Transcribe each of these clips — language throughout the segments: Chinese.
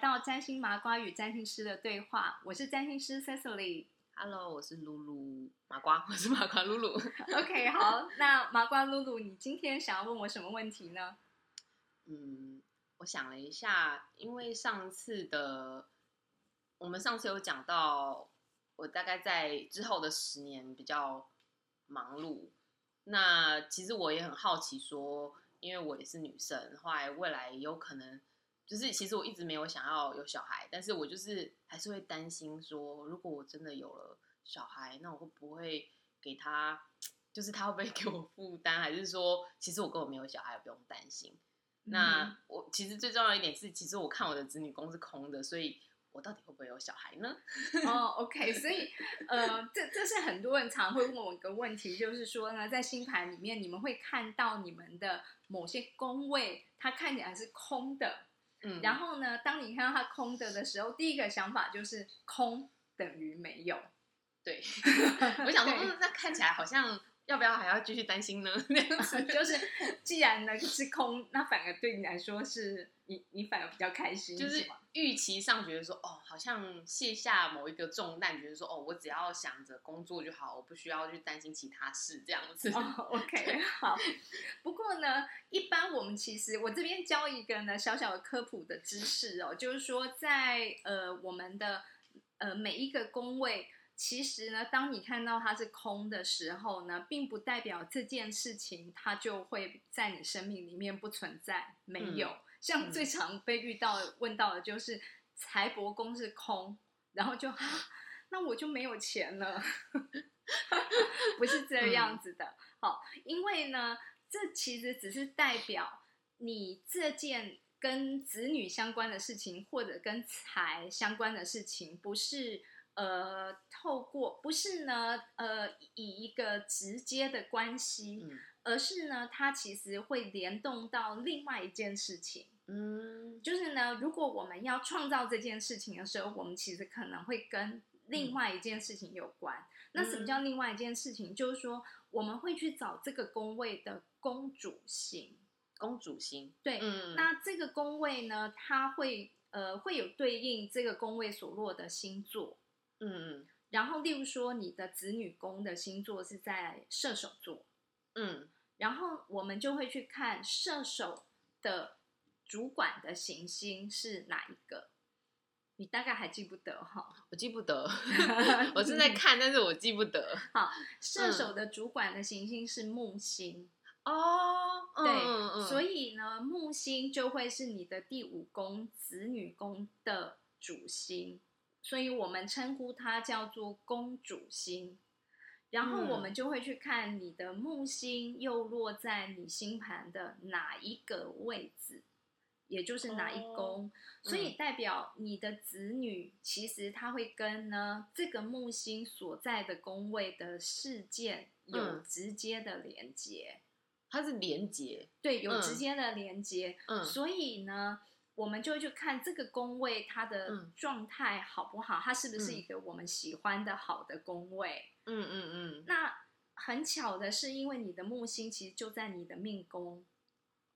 到占星麻瓜与占星师的对话，我是占星师 Cecily。Hello，我是露露麻瓜，我是麻瓜露露。OK，好，那麻瓜露露，你今天想要问我什么问题呢？嗯，我想了一下，因为上次的我们上次有讲到，我大概在之后的十年比较忙碌。那其实我也很好奇说，因为我也是女生，后来未来有可能。就是其实我一直没有想要有小孩，但是我就是还是会担心说，如果我真的有了小孩，那我会不会给他，就是他会不会给我负担，还是说其实我根本没有小孩，不用担心。那我其实最重要一点是，其实我看我的子女宫是空的，所以我到底会不会有小孩呢？哦，OK，所以呃，这这是很多人常会问我一个问题，就是说呢，在星盘里面，你们会看到你们的某些宫位，它看起来是空的。嗯，然后呢，当你看到它空的的时候，第一个想法就是空等于没有。对，我想说，嗯，那看起来好像要不要还要继续担心呢？那样子 就是，既然呢是空，那反而对你来说是你你反而比较开心，就是预期上觉得说，哦，好像卸下某一个重担，觉得说，哦，我只要想着工作就好，我不需要去担心其他事，这样子。哦，OK，好。不过呢，一般我们其实我这边教一个呢小小的科普的知识哦，就是说在呃我们的呃每一个工位。其实呢，当你看到它是空的时候呢，并不代表这件事情它就会在你生命里面不存在。没有，嗯、像最常被遇到的、问到的就是财帛宫是空，然后就啊，那我就没有钱了，不是这样子的。好、嗯，因为呢，这其实只是代表你这件跟子女相关的事情，或者跟财相关的事情，不是。呃，透过不是呢，呃，以一个直接的关系，嗯、而是呢，它其实会联动到另外一件事情。嗯，就是呢，如果我们要创造这件事情的时候，我们其实可能会跟另外一件事情有关。嗯、那什么叫另外一件事情？就是说，我们会去找这个宫位的公主星。公主星，对，嗯，那这个宫位呢，它会呃会有对应这个宫位所落的星座。嗯嗯，然后例如说你的子女宫的星座是在射手座，嗯，然后我们就会去看射手的主管的行星是哪一个，你大概还记不得哈？我记不得，我正在看，但是我记不得。好，射手的主管的行星是木星哦，对，所以呢，木星就会是你的第五宫子女宫的主星。所以我们称呼它叫做公主星，然后我们就会去看你的木星又落在你星盘的哪一个位置，也就是哪一宫，哦、所以代表你的子女其实他会跟呢这个木星所在的宫位的事件有直接的连接，它是连接，对，有直接的连接，嗯，所以呢。我们就会去看这个宫位它的状态好不好，嗯、它是不是一个我们喜欢的好的宫位？嗯嗯嗯。那很巧的是，因为你的木星其实就在你的命宫，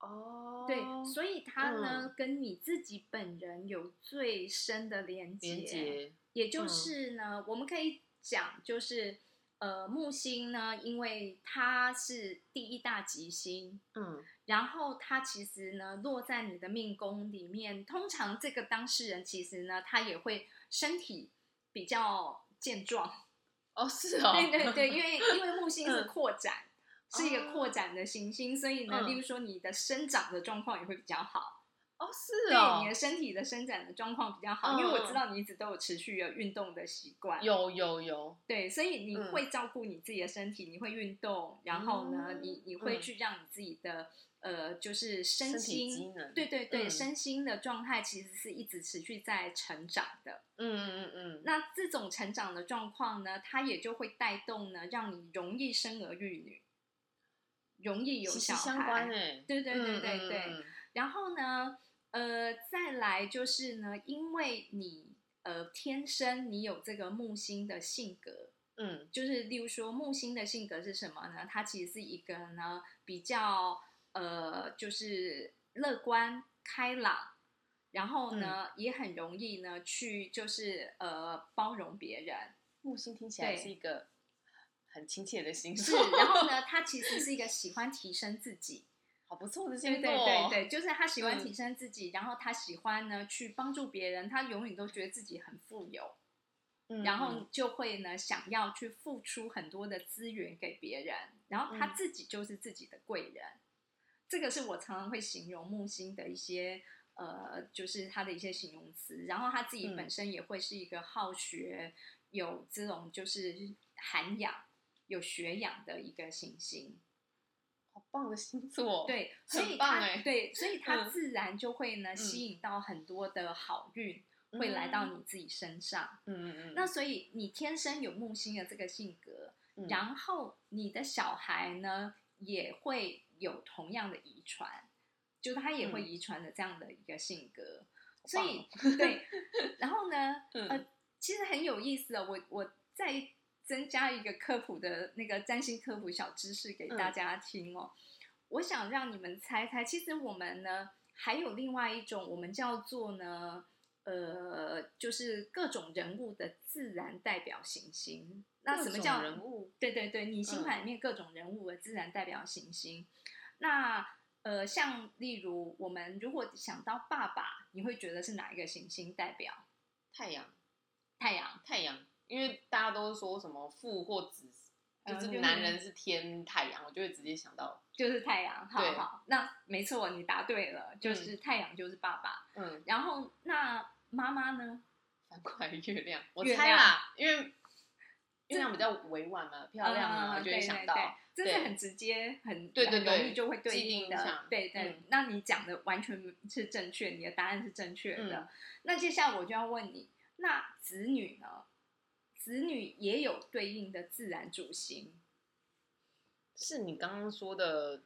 哦，对，所以它呢、嗯、跟你自己本人有最深的连接。也就是呢，嗯、我们可以讲，就是呃，木星呢，因为它是第一大吉星，嗯。然后它其实呢落在你的命宫里面，通常这个当事人其实呢他也会身体比较健壮。哦，是哦，对对对，因为因为木星是扩展，嗯、是一个扩展的行星，所以呢，嗯、例如说你的生长的状况也会比较好。哦，是哦，对你的身体的伸展的状况比较好，嗯、因为我知道你一直都有持续有运动的习惯。有有有，对，所以你会照顾你自己的身体，你会运动，然后呢，你你会去让你自己的。呃，就是身心，对对对，嗯、身心的状态其实是一直持续在成长的。嗯嗯嗯嗯。那这种成长的状况呢，它也就会带动呢，让你容易生儿育女，容易有小孩。相关哎。对对对对对。嗯嗯嗯、然后呢，呃，再来就是呢，因为你呃天生你有这个木星的性格。嗯，就是例如说木星的性格是什么呢？它其实是一个呢比较。呃，就是乐观、开朗，然后呢，也很容易呢去就是呃包容别人。木星听起来是一个很亲切的星是，，然后呢，他其实是一个喜欢提升自己，好不错的对星座，对对对，就是他喜欢嗯提升自己，然后他喜欢呢去帮助别人，他永远都觉得自己很富有，嗯然后嗯就会呢想要去付出很多的资源给别人，然后他嗯自己就是自己的贵人。这个是我常常会形容木星的一些呃，就是他的一些形容词。然后他自己嗯本身也会是一个好学、有这种就是涵养、有学养的一个行星。好棒的星座，，对，所以对，所以他嗯。自然就会呢嗯。吸引到很多的好运会来到你自己身上。嗯嗯嗯，那所以你天生有木星的这个性格，嗯。然后你的小孩呢也会有同样的遗传，就他也会嗯。遗传的这样的一个性格。所以对，然后呢，嗯。呃，其实很有意思哦。我我再增加一个科普的那个占星科普小知识给大嗯家听哦。我想让你们猜猜，其实我们呢还有另外一种，我们叫做呢，呃，就是各种人物的自然代表行星。那什么叫人物？对对对，你星盘里面各种人物的自然代表行星。那呃，像例如我们如果想到爸爸，你会觉得是哪一个行星代表？太阳，太阳。太阳，因为大家都说什么父或子，就是是男人是天太阳，我就会直接想到，就是太阳，好对好，那没错，你答对了，就是太阳就是爸爸。嗯，然后那妈妈呢？反过来月亮，我猜啦，因为月亮比较委婉嘛，漂亮啊，嗯我就会想到，对对对，这是很直接，很对对对很容易就会对应的。对对，嗯那你讲的完全是正确，你的答案是正确的。嗯那接下来我就要问你，那子女呢？子女也有对应的自然主星，是你刚刚说的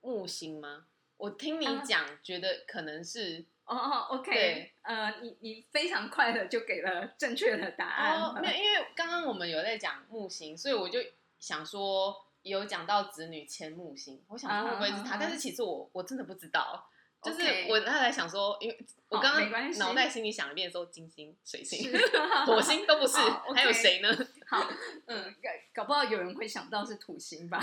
木星吗？我听你啊。讲，觉得可能是哦哦，OK，对。呃，你你非常快的就给了正确的答案哦，没有，因为刚刚我们有在讲木星，所以我就想说有讲到子女牵木星，我想说会不会是他，啊。但是其实我我真的不知道，就是我刚才想说，因为我好刚刚脑袋心里想一遍的时候，金星、水星、火星都不是还有谁呢？好，嗯嗯，搞搞不好有人会想到是土星吧，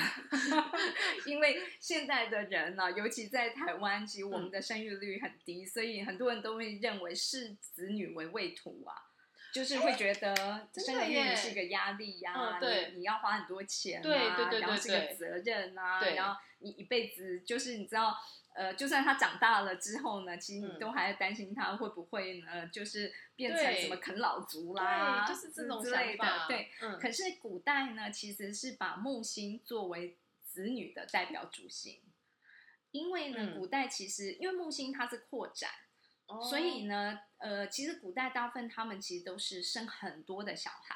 因为现在的人呢、尤其在台湾，其实我们嗯的生育率很低，所以很多人都会认为视子女为未土啊。就是会觉得生儿育耶女是个压力呀、嗯你你要花很多钱啊，对对对然后是个责任啊，对。然后你一辈子就是你知道，呃，就算他长大了之后呢，其实你嗯。都还在担心他会不会呢，就是变成什么啃老族啦，就是这种之之类，的，对。嗯，可是古代呢，其实是把木星作为子女的代表主星，因为呢，嗯。古代其实因为木星它是扩展，哦。所以呢，呃，其实古代大部分他们其实都是生很多的小孩，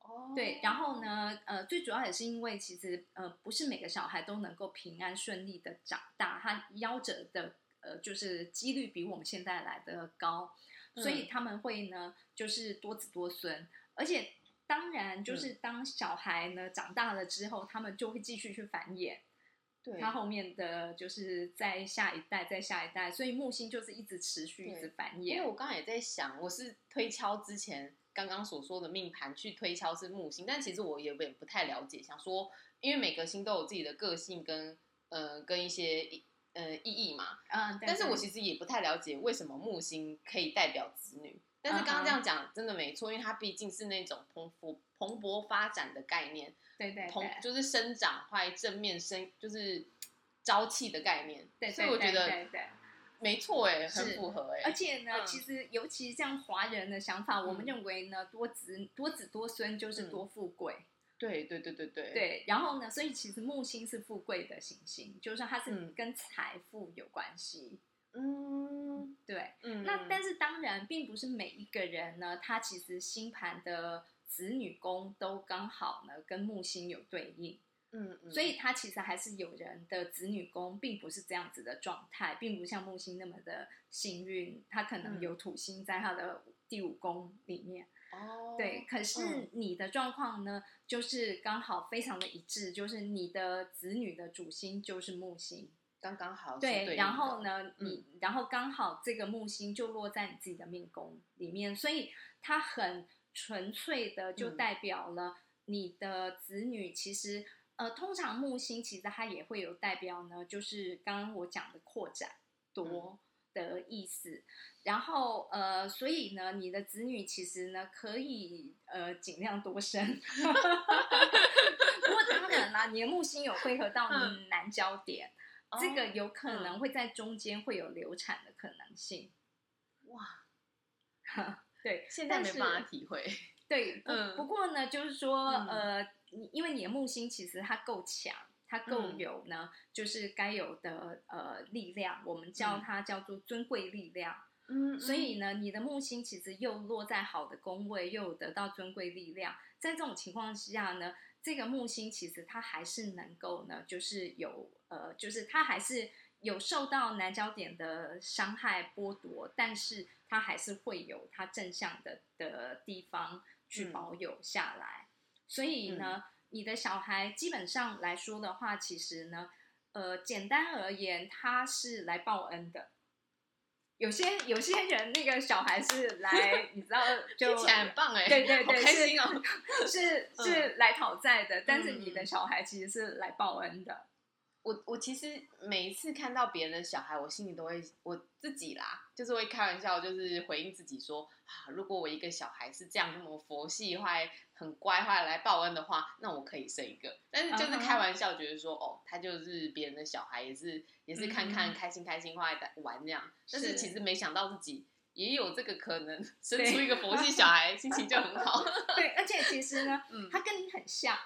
哦，对。然后呢，呃，最主要也是因为其实呃，不是每个小孩都能够平安顺利的长大，他夭折的呃，就是几率比我们现在来的高，所以嗯。他们会呢，就是多子多孙，而且当然嗯。就是当小孩呢、长大了之后，他们就会继续去繁衍，对，他后面的就是在下一代，在下一代，所以木星就是一直持续一直繁衍因为。我刚刚也在想，我是推敲之前刚刚所说的命盘去推敲是木星，但其实我有点不太了解，想说，因为每个星都有自己的个性跟呃跟一些意呃意义嘛，嗯，但是我其实也不太了解为什么木星可以代表子女。但是刚刚这样讲真的没错，因为它毕竟是那种蓬勃蓬勃发展的概念，对对蓬就是生长坏正面生就是朝气的概念，对，所以我觉得对对。没错哎，很符合哎，而且呢，嗯。其实尤其像华人的想法，我们嗯。认为呢，多子多子多孙就是嗯。多富贵。对对对对对。对，然后呢，所以其实木星是富贵的行星，就是说它是嗯。跟财富有关系。嗯对，嗯，那但是当然，并不是每一个人呢，他其实星盘的子女宫都刚好呢跟木星有对应，嗯嗯，所以他其实还是有人的子女宫并不是这样子的状态，并不像木星那么的幸运，他可能嗯有土星在他的第五宫里面。哦，对，可是嗯你的状况呢，就是刚好非常的一致，就是你的子女的主星就是木星。刚刚好是对，然后的？呢，你然后刚好这个木星就落在你自己的命宫里面，所以它很纯粹的就嗯代表了你的子女其实。呃，通常木星其实它也会有代表呢，就是刚刚我讲的扩展多的意思。然后呃，所以呢，你的子女其实呢可以呃尽量多生。不过当然啦，你的木星有汇合到你南焦点，这个哦有可能会在中间会有流产的可能性。哇，对，现在没办法体会。对，不、嗯不过呢，就是说，嗯呃，你因为你的木星其实它够强，它够嗯有呢，就是该有的呃力量，我们叫嗯它叫做尊贵力量。嗯所以呢，你的木星其实又落在好的宫位，又有得到尊贵力量，在这种情况下呢，这个木星其实它还是能够呢，就是有呃，就是它还是有受到南焦点的伤害剥夺，但是它还是会有它正向的的地方去嗯保有下来。所以呢，你的小孩基本上来说的话，其实呢，呃，简单而言，他是来报恩的。有些有些人那个小孩是来，你知道就听起来很棒哎，对对对好开心哦。是 嗯是来讨债的，但是你的嗯小孩其实是来报恩的。我我其实每一次看到别人的小孩，我心里都会我自己啦，就是会开玩笑，就是回应自己说啊，如果我一个小孩是这样那么佛系，坏很乖，坏来报恩的话，那我可以生一个。但是就是开玩笑，觉得说哦，他就是别人的小孩，也是也是看看嗯开心开心，坏来玩这样。但是是其实没想到自己也有这个可能，生出一个佛系 小孩，心情就很好。对，而且其实呢，嗯他跟你很像，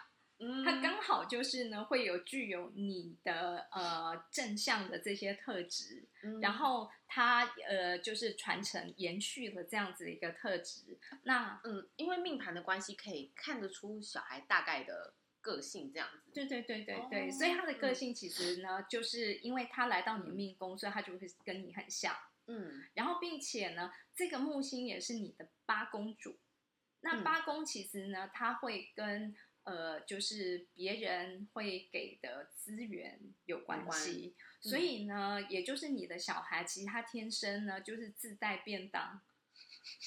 嗯他刚好就是呢会有具有你的呃正向的这些特质，嗯然后他呃就是传承延续了这样子的一个特质。那嗯，因为命盘的关系，可以看得出小孩大概的个性这样子。对对对对对，哦所以他的个嗯性其实呢，就是因为他来到你的命宫，所以他就会跟你很像。嗯然后，并且呢，这个木星也是你的八宫主。那嗯八宫其实呢，他会跟呃，就是别人会给的资源有关关系。嗯所以呢，也就是你的小孩，其实他天生呢就是自带便当，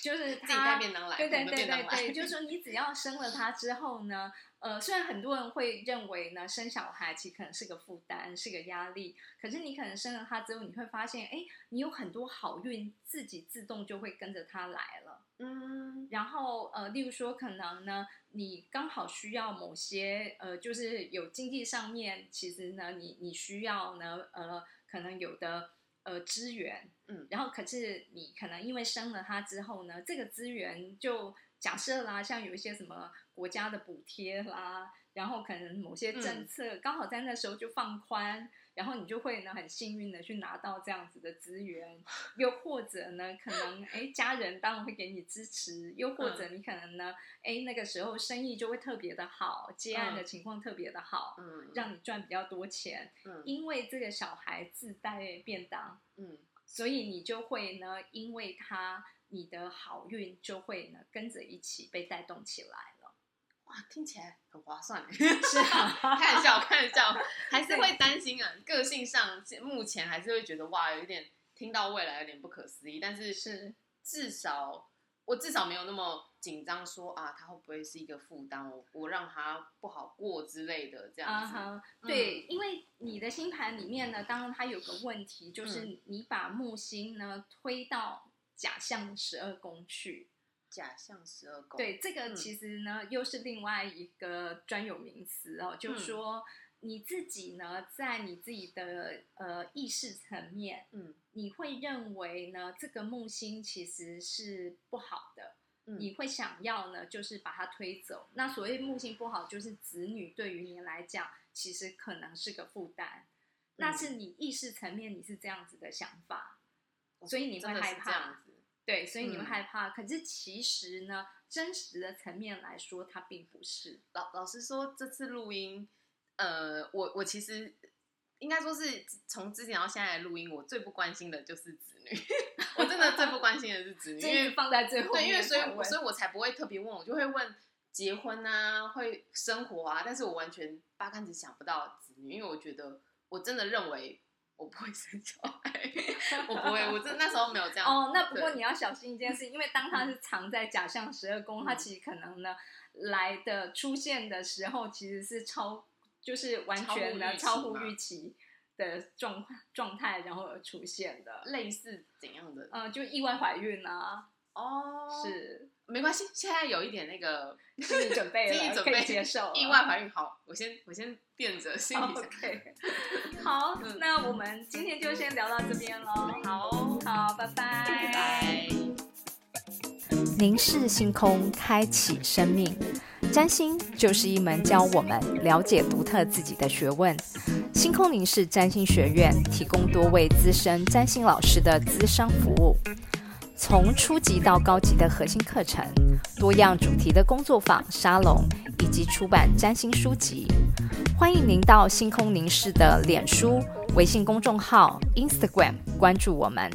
就是自己他带便当来，对对对对对，就是说你只要生了他之后呢，呃，虽然很多人会认为呢，生小孩其实可能是个负担，是个压力，可是你可能生了他之后，你会发现，哎，你有很多好运，自己自动就会跟着他来了。嗯。然后呃，例如说可能呢，你刚好需要某些呃，就是有经济上面，其实呢，你你需要呢，呃，可能有的呃资源，嗯。然后可是你可能因为生了他之后呢，这个资源就假设啦，像有一些什么国家的补贴啦，然后可能某些政策刚好在那时候就放宽。然后你就会呢很幸运的去拿到这样子的资源，又或者呢可能哎家人当然会给你支持，又或者你可能呢哎那个时候生意就会特别的好，接案的情况特别的好，嗯让你赚比较多钱，嗯。因为这个小孩自带便当，嗯。所以你就会呢因为他你的好运就会呢跟着一起被带动起来听起来很划算。是啊，开玩笑，开玩笑，还是会担心啊。个性上，目前还是会觉得哇，有点听到未来有点不可思议。但是是至少我至少没有那么紧张，说啊，他会不会是一个负担？我我让他不好过之类的这样子。对，因为你的星盘里面呢，当然它有个问题，就是你把木星呢推到假象十二宫去。假象十二宫，对，这个嗯其实呢，又是另外一个专有名词哦，就是嗯说你自己呢，在你自己的呃意识层面，嗯你会认为呢，这个木星其实是不好的。嗯你会想要呢，就是把它推走。那所谓木星不好，就是子女对于你来讲，其实可能是个负担。那嗯是你意识层面你是这样子的想法，所以你会害怕样子。对，所以你会嗯害怕。可是其实呢，真实的层面来说，它并不是。老老实说，这次录音，呃，我我其实应该说是从之前到现在的录音，我最不关心的就是子女，我真的最不关心的是子女，因为放在最后对，因为所以所以我才不会特别问，我就会问结婚啊，会生活啊，但是我完全八竿子想不到子女，因为我觉得我真的认为我不会生小孩，我不会，我这那时候没有这样。哦，那不过你要小心一件事，因为当它是藏在假象十二宫，它嗯其实可能呢来的出现的时候其实是超，就是完全的超乎预预期的状状态，然后而出现的。类似怎样的？嗯、就意外怀孕啊，哦，是没关系，现在有一点那个 心理准备了，可以心理准备接受意外怀孕。好，我先我先垫着心理准备。OK，好，嗯那我们今天就先聊到这边喽。好，好，拜拜，拜拜。凝视星空，开启生命。占星就是一门教我们了解独特自己的学问。星空凝视占星学院提供多位资深占星老师的资商服务，从初级到高级的核心课程，多样主题的工作坊、沙龙，以及出版占星书籍。欢迎您到星空凝视的脸书、微信公众号、Instagram 关注我们。